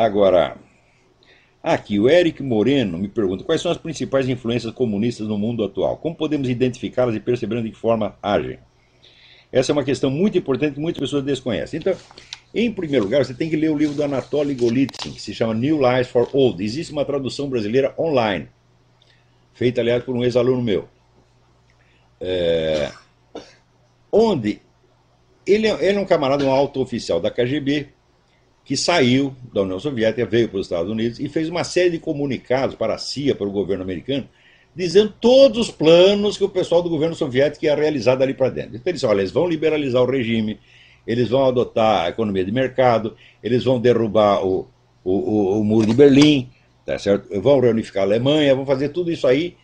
Agora, aqui o Eric Moreno me pergunta quais são as principais influências comunistas no mundo atual? Como podemos identificá-las e perceber de que forma agem? Essa é uma questão muito importante que muitas pessoas desconhecem. Então, em primeiro lugar, você tem que ler o livro do Anatoly Golitsyn, que se chama New Lies for Old. Existe uma tradução brasileira online, feita, aliás, por um ex-aluno meu. É... Onde ele, é, ele é um camarada, um alto oficial da KGB, que saiu da União Soviética, veio para os Estados Unidos e fez uma série de comunicados para a CIA, para o governo americano, dizendo todos os planos que o pessoal do governo soviético ia realizar dali para dentro. Então ele disse, olha, eles vão liberalizar o regime, eles vão adotar a economia de mercado, eles vão derrubar o, o, o, o muro de Berlim, tá certo? vão reunificar a Alemanha, vão fazer tudo isso aí,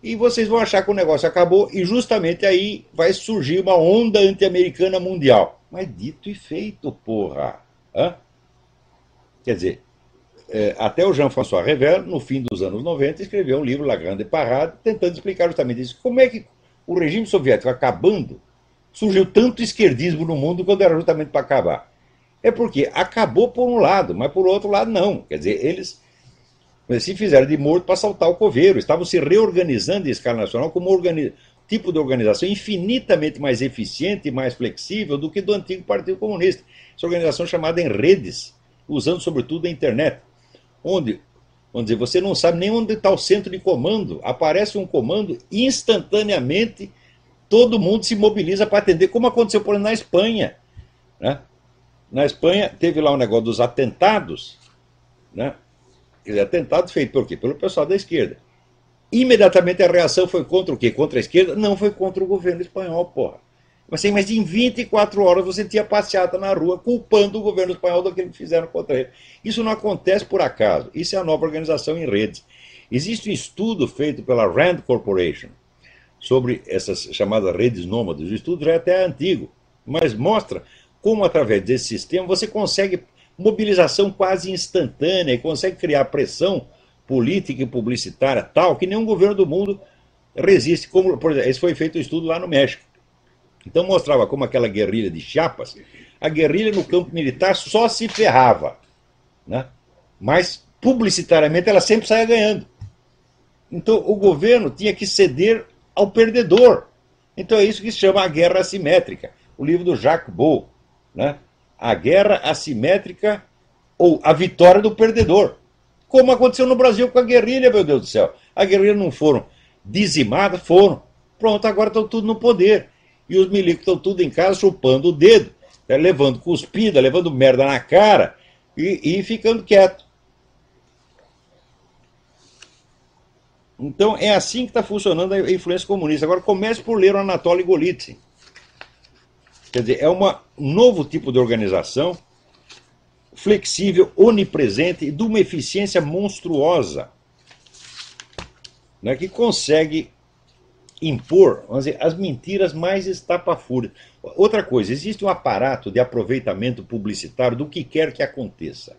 e vocês vão achar que o negócio acabou, e justamente aí vai surgir uma onda anti-americana mundial. Mas dito e feito, porra! Hã? Quer dizer, é, até o Jean-François Revel, no fim dos anos 90, escreveu um livro, La Grande Parade, tentando explicar justamente isso. Como é que o regime soviético acabando, surgiu tanto esquerdismo no mundo quando era justamente para acabar? É porque acabou por um lado, mas por outro lado não. Quer dizer, eles se fizeram de morto para saltar o coveiro, estavam se reorganizando em escala nacional como um tipo de organização infinitamente mais eficiente e mais flexível do que do antigo Partido Comunista. Essa organização chamada em redes, usando sobretudo a internet onde, vamos dizer, você não sabe nem onde está o centro de comando, aparece um comando instantaneamente, todo mundo se mobiliza para atender, como aconteceu, por exemplo, na Espanha. Né? Na Espanha teve lá um negócio dos atentados, né? atentado feito por quê? Pelo pessoal da esquerda. Imediatamente a reação foi contra o quê? Contra a esquerda? Não, foi contra o governo espanhol, porra. Assim, mas em 24 horas você tinha passeata na rua culpando o governo espanhol daquilo que fizeram contra ele. Isso não acontece por acaso. Isso é a nova organização em redes. Existe um estudo feito pela Rand Corporation sobre essas chamadas redes nômades. O estudo já é até antigo, mas mostra como, através desse sistema, você consegue mobilização quase instantânea e consegue criar pressão política e publicitária tal que nenhum governo do mundo resiste. Como, por exemplo, esse foi feito um estudo lá no México. Então mostrava como aquela guerrilha de Chiapas, a guerrilha no campo militar só se ferrava, né? mas publicitariamente ela sempre saía ganhando. Então o governo tinha que ceder ao perdedor. Então é isso que se chama a guerra assimétrica. O livro do Jacques Beau, né? A guerra assimétrica ou a vitória do perdedor. Como aconteceu no Brasil com a guerrilha, meu Deus do céu. A guerrilha não foram dizimadas, foram. Pronto, agora estão tudo no poder e os milicos estão tudo em casa chupando o dedo, né, levando cuspida, levando merda na cara e, e ficando quieto. Então é assim que está funcionando a influência comunista. Agora comece por ler o Anatoly Golitsyn. Quer dizer, é uma, um novo tipo de organização, flexível, onipresente e de uma eficiência monstruosa, né, que consegue impor vamos dizer, as mentiras mais estapafúrias. Outra coisa, existe um aparato de aproveitamento publicitário do que quer que aconteça.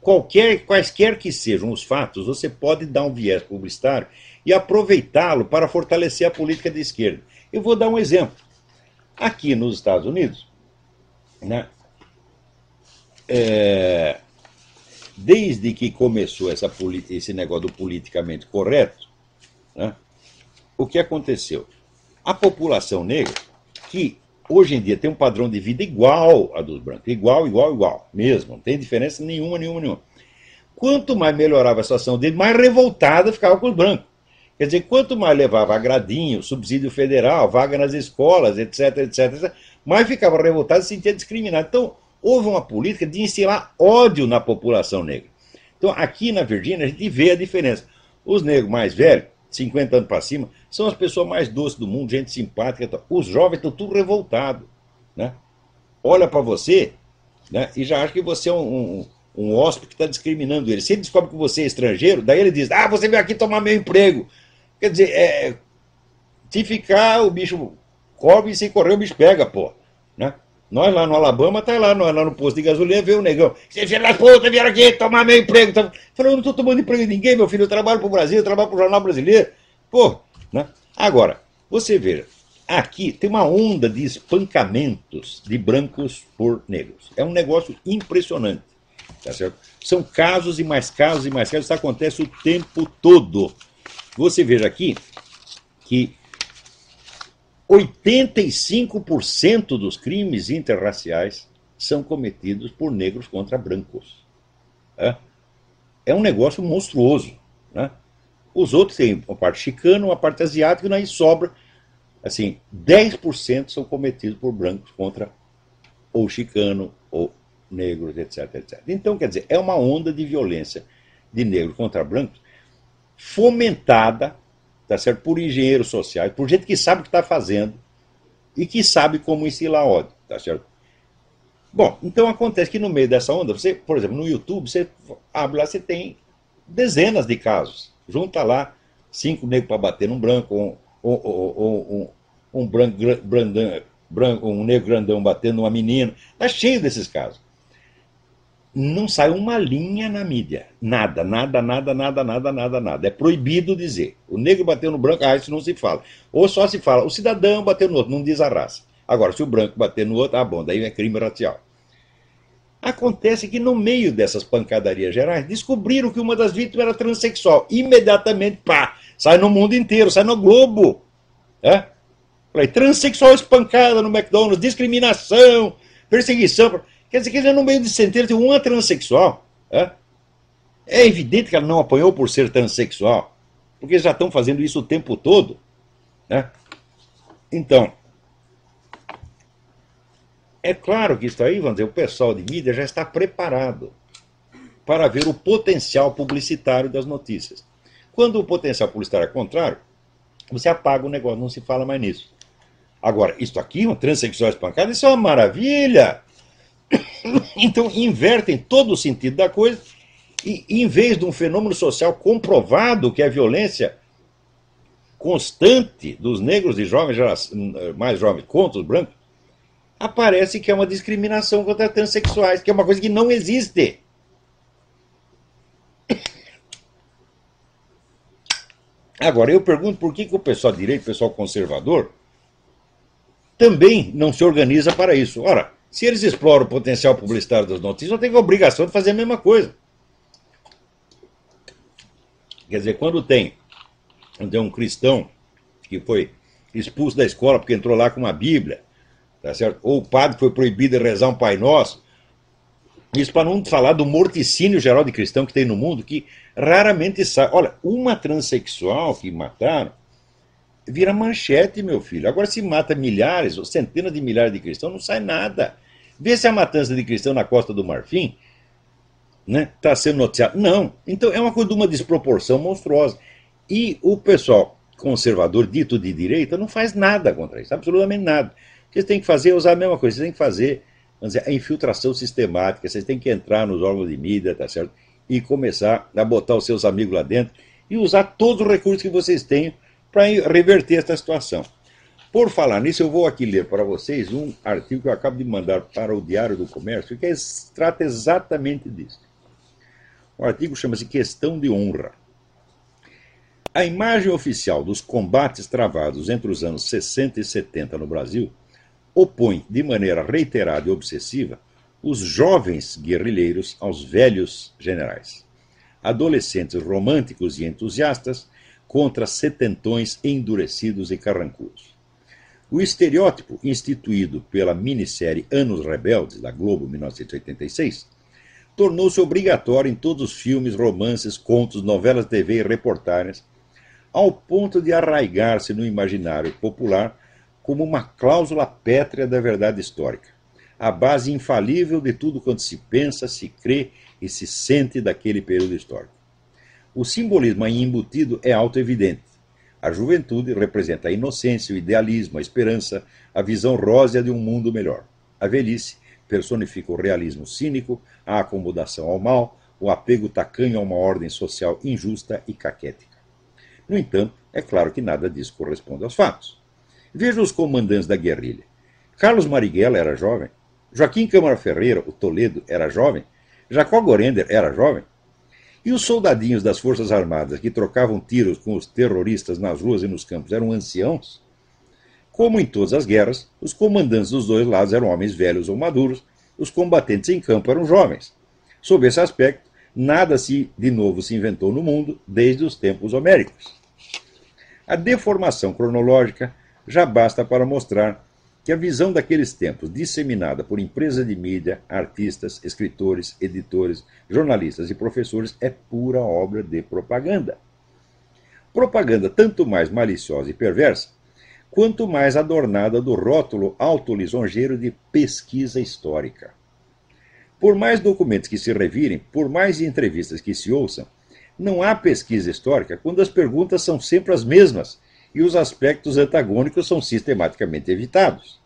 Qualquer, quaisquer que sejam os fatos, você pode dar um viés publicitário e aproveitá-lo para fortalecer a política de esquerda. Eu vou dar um exemplo. Aqui nos Estados Unidos, né, é, desde que começou essa, esse negócio do politicamente correto, né, o que aconteceu? A população negra, que hoje em dia tem um padrão de vida igual a dos brancos, igual, igual, igual, mesmo, não tem diferença nenhuma, nenhuma, nenhuma. Quanto mais melhorava a situação dele, mais revoltada ficava com os brancos. Quer dizer, quanto mais levava agradinho, subsídio federal, vaga nas escolas, etc, etc, etc mais ficava revoltado e se sentia discriminado. Então, houve uma política de instilar ódio na população negra. Então, aqui na Virgínia, a gente vê a diferença. Os negros mais velhos 50 anos para cima, são as pessoas mais doces do mundo, gente simpática. Os jovens estão tudo revoltados. Né? Olha para você né, e já acha que você é um, um, um hóspede que está discriminando ele. Se ele descobre que você é estrangeiro, daí ele diz: Ah, você veio aqui tomar meu emprego. Quer dizer, é, se ficar, o bicho cobre e se correr, o bicho pega, pô. Nós lá no Alabama, tá lá no, lá no posto de gasolina, vê o negão. Você filho das putas, vieram aqui tomar meu emprego. Tá... Falei, eu não estou tomando emprego de ninguém, meu filho. Eu trabalho para o Brasil, eu trabalho para o Jornal Brasileiro. Pô, né? Agora, você veja, aqui tem uma onda de espancamentos de brancos por negros. É um negócio impressionante. Tá certo? São casos e mais casos e mais casos. Isso acontece o tempo todo. Você veja aqui que 85% dos crimes interraciais são cometidos por negros contra brancos. É, é um negócio monstruoso. Né? Os outros têm uma parte chicana, uma parte asiática, e aí sobra, assim, 10% são cometidos por brancos contra ou chicano, ou negros, etc, etc. Então, quer dizer, é uma onda de violência de negros contra brancos fomentada tá certo? por engenheiros sociais, por gente que sabe o que está fazendo e que sabe como ensinar ódio. Tá certo? Bom, então acontece que no meio dessa onda, você, por exemplo, no YouTube, você abre lá, você tem dezenas de casos. Junta lá cinco negros para bater num branco, um, um, um, branco, branco, um negro grandão batendo numa menina. Está cheio desses casos não sai uma linha na mídia. Nada, nada, nada, nada, nada, nada, nada. É proibido dizer. O negro bateu no branco, ah, isso não se fala. Ou só se fala, o cidadão bateu no outro, não diz a raça. Agora, se o branco bater no outro, ah, bom, daí é crime racial. Acontece que no meio dessas pancadarias gerais, descobriram que uma das vítimas era transexual. Imediatamente, pá, sai no mundo inteiro, sai no Globo. É? Falei, transexual espancada no McDonald's, discriminação, perseguição. Quer dizer que no meio de centenas tem uma transexual. É? é evidente que ela não apanhou por ser transexual, porque já estão fazendo isso o tempo todo. Né? Então, é claro que isso aí, vamos dizer, o pessoal de mídia já está preparado para ver o potencial publicitário das notícias. Quando o potencial publicitário é contrário, você apaga o negócio, não se fala mais nisso. Agora, isso aqui, um transexual espancado, isso é uma maravilha. Então, invertem todo o sentido da coisa e, em vez de um fenômeno social comprovado, que é a violência constante dos negros e jovens, mais jovens, contra os brancos, aparece que é uma discriminação contra transexuais, que é uma coisa que não existe. Agora, eu pergunto por que, que o pessoal direito, o pessoal conservador, também não se organiza para isso. Ora, se eles exploram o potencial publicitário das notícias, não tem a obrigação de fazer a mesma coisa. Quer dizer, quando tem, quando tem um cristão que foi expulso da escola porque entrou lá com uma Bíblia, tá certo? ou o padre foi proibido de rezar um Pai Nosso, isso para não falar do morticínio geral de cristão que tem no mundo, que raramente sai. Olha, uma transexual que mataram vira manchete, meu filho. Agora, se mata milhares ou centenas de milhares de cristãos, não sai nada. Vê se a matança de cristão na Costa do Marfim está né, tá sendo noticiada. Não. Então é uma coisa de uma desproporção monstruosa. E o pessoal conservador, dito de direita, não faz nada contra isso, absolutamente nada. O que vocês têm que fazer é usar a mesma coisa, vocês têm que fazer dizer, a infiltração sistemática, vocês têm que entrar nos órgãos de mídia, tá certo? E começar a botar os seus amigos lá dentro e usar todos os recursos que vocês têm para reverter essa situação. Por falar nisso, eu vou aqui ler para vocês um artigo que eu acabo de mandar para o Diário do Comércio, que trata exatamente disso. O artigo chama-se Questão de Honra. A imagem oficial dos combates travados entre os anos 60 e 70 no Brasil opõe, de maneira reiterada e obsessiva, os jovens guerrilheiros aos velhos generais, adolescentes românticos e entusiastas contra setentões endurecidos e carrancudos. O estereótipo instituído pela minissérie Anos Rebeldes, da Globo, 1986, tornou-se obrigatório em todos os filmes, romances, contos, novelas TV e reportagens, ao ponto de arraigar-se no imaginário popular como uma cláusula pétrea da verdade histórica, a base infalível de tudo quanto se pensa, se crê e se sente daquele período histórico. O simbolismo aí embutido é auto-evidente a juventude representa a inocência, o idealismo, a esperança, a visão rósea de um mundo melhor. A velhice personifica o realismo cínico, a acomodação ao mal, o apego tacanho a uma ordem social injusta e caquética. No entanto, é claro que nada disso corresponde aos fatos. Veja os comandantes da guerrilha. Carlos Marighella era jovem, Joaquim Câmara Ferreira, o Toledo, era jovem, Jacó Gorender era jovem, e os soldadinhos das Forças Armadas que trocavam tiros com os terroristas nas ruas e nos campos eram anciãos? Como em todas as guerras, os comandantes dos dois lados eram homens velhos ou maduros, os combatentes em campo eram jovens. Sob esse aspecto, nada se de novo se inventou no mundo desde os tempos homéricos. A deformação cronológica já basta para mostrar que a visão daqueles tempos, disseminada por empresas de mídia, artistas, escritores, editores, jornalistas e professores, é pura obra de propaganda. Propaganda tanto mais maliciosa e perversa, quanto mais adornada do rótulo autolisonjeiro de pesquisa histórica. Por mais documentos que se revirem, por mais entrevistas que se ouçam, não há pesquisa histórica quando as perguntas são sempre as mesmas e os aspectos antagônicos são sistematicamente evitados.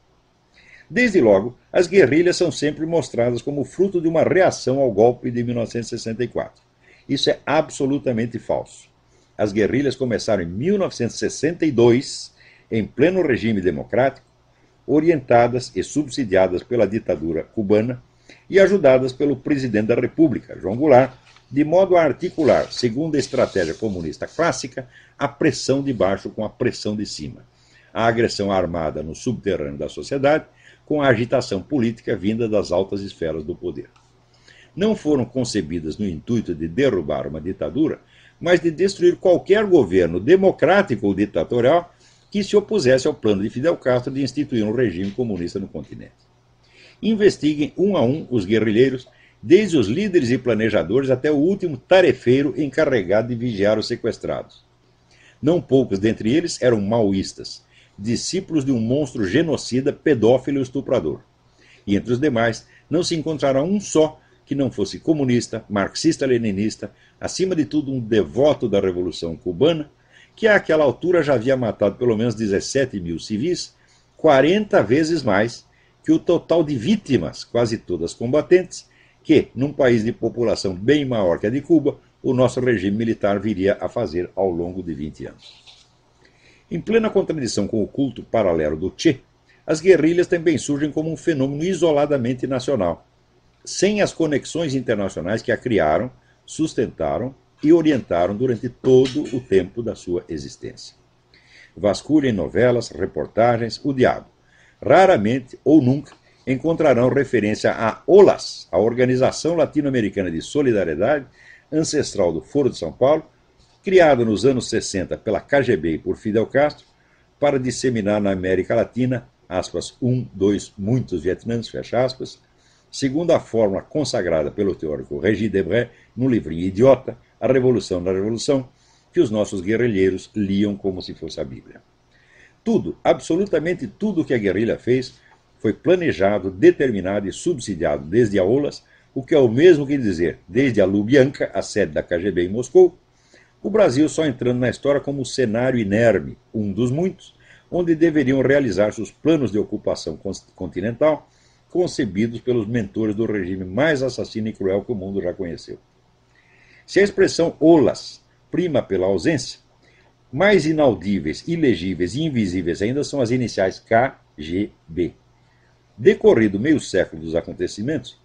Desde logo, as guerrilhas são sempre mostradas como fruto de uma reação ao golpe de 1964. Isso é absolutamente falso. As guerrilhas começaram em 1962, em pleno regime democrático, orientadas e subsidiadas pela ditadura cubana e ajudadas pelo presidente da República, João Goulart, de modo a articular, segundo a estratégia comunista clássica, a pressão de baixo com a pressão de cima, a agressão armada no subterrâneo da sociedade com a agitação política vinda das altas esferas do poder. Não foram concebidas no intuito de derrubar uma ditadura, mas de destruir qualquer governo democrático ou ditatorial que se opusesse ao plano de Fidel Castro de instituir um regime comunista no continente. Investiguem um a um os guerrilheiros desde os líderes e planejadores até o último tarefeiro encarregado de vigiar os sequestrados. Não poucos dentre eles eram maoístas, discípulos de um monstro genocida, pedófilo e estuprador. E entre os demais, não se encontrará um só que não fosse comunista, marxista-leninista, acima de tudo um devoto da Revolução Cubana, que àquela altura já havia matado pelo menos 17 mil civis, 40 vezes mais que o total de vítimas, quase todas combatentes, que, num país de população bem maior que a de Cuba, o nosso regime militar viria a fazer ao longo de 20 anos. Em plena contradição com o culto paralelo do Che, as guerrilhas também surgem como um fenômeno isoladamente nacional, sem as conexões internacionais que a criaram, sustentaram e orientaram durante todo o tempo da sua existência. Vasculhem novelas, reportagens, o diabo. Raramente ou nunca encontrarão referência a OLAS, a Organização Latino-Americana de Solidariedade, ancestral do Foro de São Paulo, criada nos anos 60 pela KGB e por Fidel Castro, para disseminar na América Latina, aspas, um, dois, muitos Vietnãs, fecha aspas, segundo a fórmula consagrada pelo teórico Régis Debray no livrinho Idiota, A Revolução da Revolução, que os nossos guerrilheiros liam como se fosse a Bíblia. Tudo, absolutamente tudo que a guerrilha fez, foi planejado, determinado e subsidiado desde a OLAS, o que é o mesmo que dizer, desde a Lubyanka, a sede da KGB em Moscou, o Brasil só entrando na história como cenário inerme, um dos muitos, onde deveriam realizar-se os planos de ocupação continental concebidos pelos mentores do regime mais assassino e cruel que o mundo já conheceu. Se a expressão olas prima pela ausência, mais inaudíveis, ilegíveis e invisíveis ainda são as iniciais KGB. Decorrido meio século dos acontecimentos,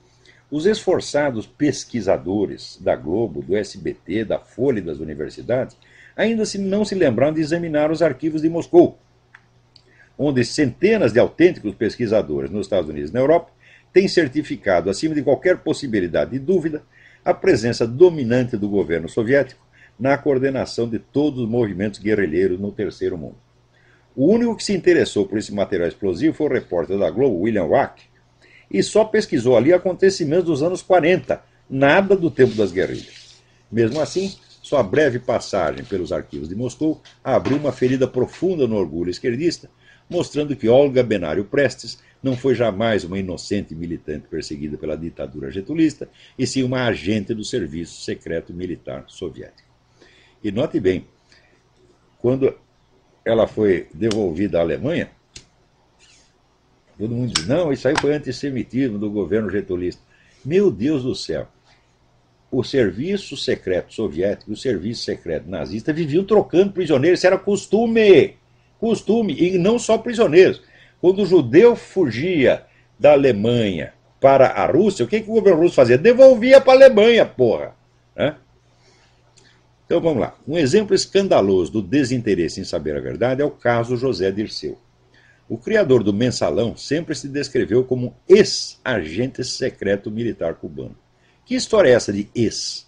os esforçados pesquisadores da Globo, do SBT, da Folha e das universidades ainda não se lembraram de examinar os arquivos de Moscou, onde centenas de autênticos pesquisadores nos Estados Unidos e na Europa têm certificado, acima de qualquer possibilidade de dúvida, a presença dominante do governo soviético na coordenação de todos os movimentos guerrilheiros no Terceiro Mundo. O único que se interessou por esse material explosivo foi o repórter da Globo, William Wack, e só pesquisou ali acontecimentos dos anos 40, nada do tempo das guerrilhas. Mesmo assim, sua breve passagem pelos arquivos de Moscou abriu uma ferida profunda no orgulho esquerdista, mostrando que Olga Benário Prestes não foi jamais uma inocente militante perseguida pela ditadura getulista, e sim uma agente do Serviço Secreto Militar Soviético. E note bem, quando ela foi devolvida à Alemanha, todo mundo diz, não, isso aí foi antissemitismo do governo getulista. Meu Deus do céu! O serviço secreto soviético e o serviço secreto nazista viviam trocando prisioneiros, isso era costume. Costume, e não só prisioneiros. Quando o judeu fugia da Alemanha para a Rússia, o que, que o governo russo fazia? Devolvia para a Alemanha, porra. Né? Então vamos lá. Um exemplo escandaloso do desinteresse em saber a verdade é o caso José Dirceu. O criador do mensalão sempre se descreveu como ex-agente secreto militar cubano. Que história é essa de ex?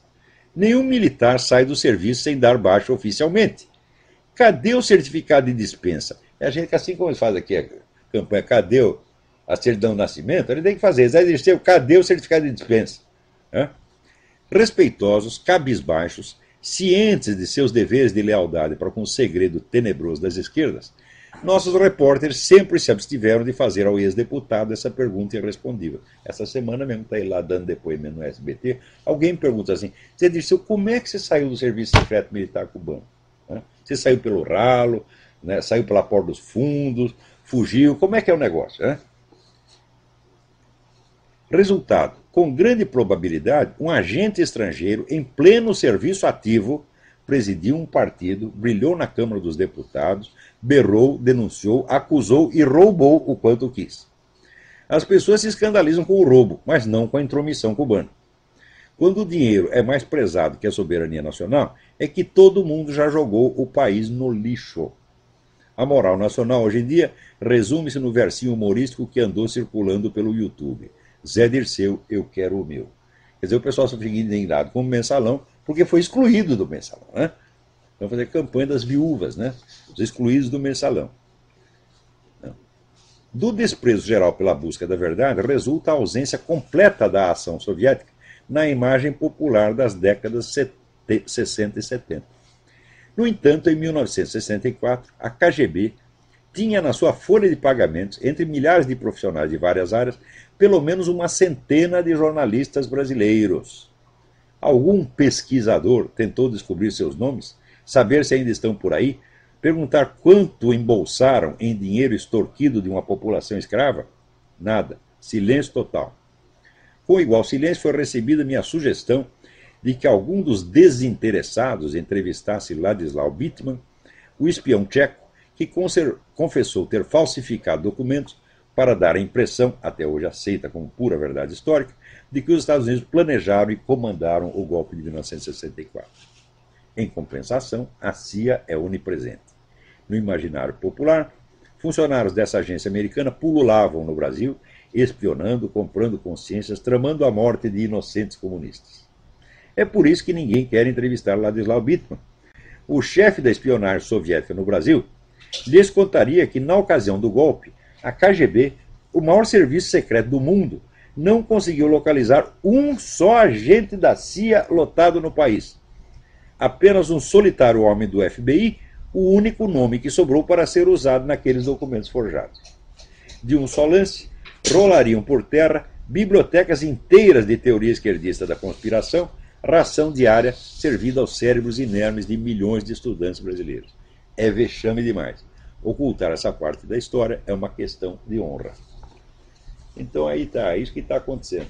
Nenhum militar sai do serviço sem dar baixa oficialmente. Cadê o certificado de dispensa? É a gente que assim como faz aqui a campanha, cadê a certidão de nascimento? Ele tem que fazer. Eles dizem, cadê o certificado de dispensa? Hã? Respeitosos, cabisbaixos, cientes de seus deveres de lealdade para com o segredo tenebroso das esquerdas, nossos repórteres sempre se abstiveram de fazer ao ex-deputado essa pergunta irrespondível. Essa semana mesmo está ele lá dando depoimento no SBT. Alguém me pergunta assim: Zé Dirceu, como é que você saiu do serviço secreto militar cubano? Você saiu pelo ralo, né? saiu pela porta dos fundos, fugiu. Como é que é o negócio? Né? Resultado: com grande probabilidade, um agente estrangeiro em pleno serviço ativo presidiu um partido, brilhou na Câmara dos Deputados, berrou, denunciou, acusou e roubou o quanto quis. As pessoas se escandalizam com o roubo, mas não com a intromissão cubana. Quando o dinheiro é mais prezado que a soberania nacional, é que todo mundo já jogou o país no lixo. A moral nacional hoje em dia resume-se no versinho humorístico que andou circulando pelo YouTube. Zé Dirceu, eu quero o meu. Quer dizer, o pessoal só fica indignado com o mensalão, porque foi excluído do mensalão. Né? Vamos fazer campanha das viúvas, né? os excluídos do mensalão. Do desprezo geral pela busca da verdade resulta a ausência completa da ação soviética na imagem popular das décadas 60 e 70. No entanto, em 1964, a KGB tinha na sua folha de pagamentos, entre milhares de profissionais de várias áreas, pelo menos uma centena de jornalistas brasileiros. Algum pesquisador tentou descobrir seus nomes, saber se ainda estão por aí, perguntar quanto embolsaram em dinheiro extorquido de uma população escrava? Nada. Silêncio total. Com igual silêncio foi recebida minha sugestão de que algum dos desinteressados entrevistasse Ladislau Bittman, o espião tcheco que confessou ter falsificado documentos para dar a impressão, até hoje aceita como pura verdade histórica, de que os Estados Unidos planejaram e comandaram o golpe de 1964. Em compensação, a CIA é onipresente. No imaginário popular, funcionários dessa agência americana pululavam no Brasil, espionando, comprando consciências, tramando a morte de inocentes comunistas. É por isso que ninguém quer entrevistar Ladislau Bittman. O chefe da espionagem soviética no Brasil lhes contaria que, na ocasião do golpe, a KGB, o maior serviço secreto do mundo, não conseguiu localizar um só agente da CIA lotado no país. Apenas um solitário homem do FBI, o único nome que sobrou para ser usado naqueles documentos forjados. De um só lance, rolariam por terra bibliotecas inteiras de teoria esquerdista da conspiração, ração diária servida aos cérebros inermes de milhões de estudantes brasileiros. É vexame demais. Ocultar essa parte da história é uma questão de honra. Então aí está, é isso que está acontecendo.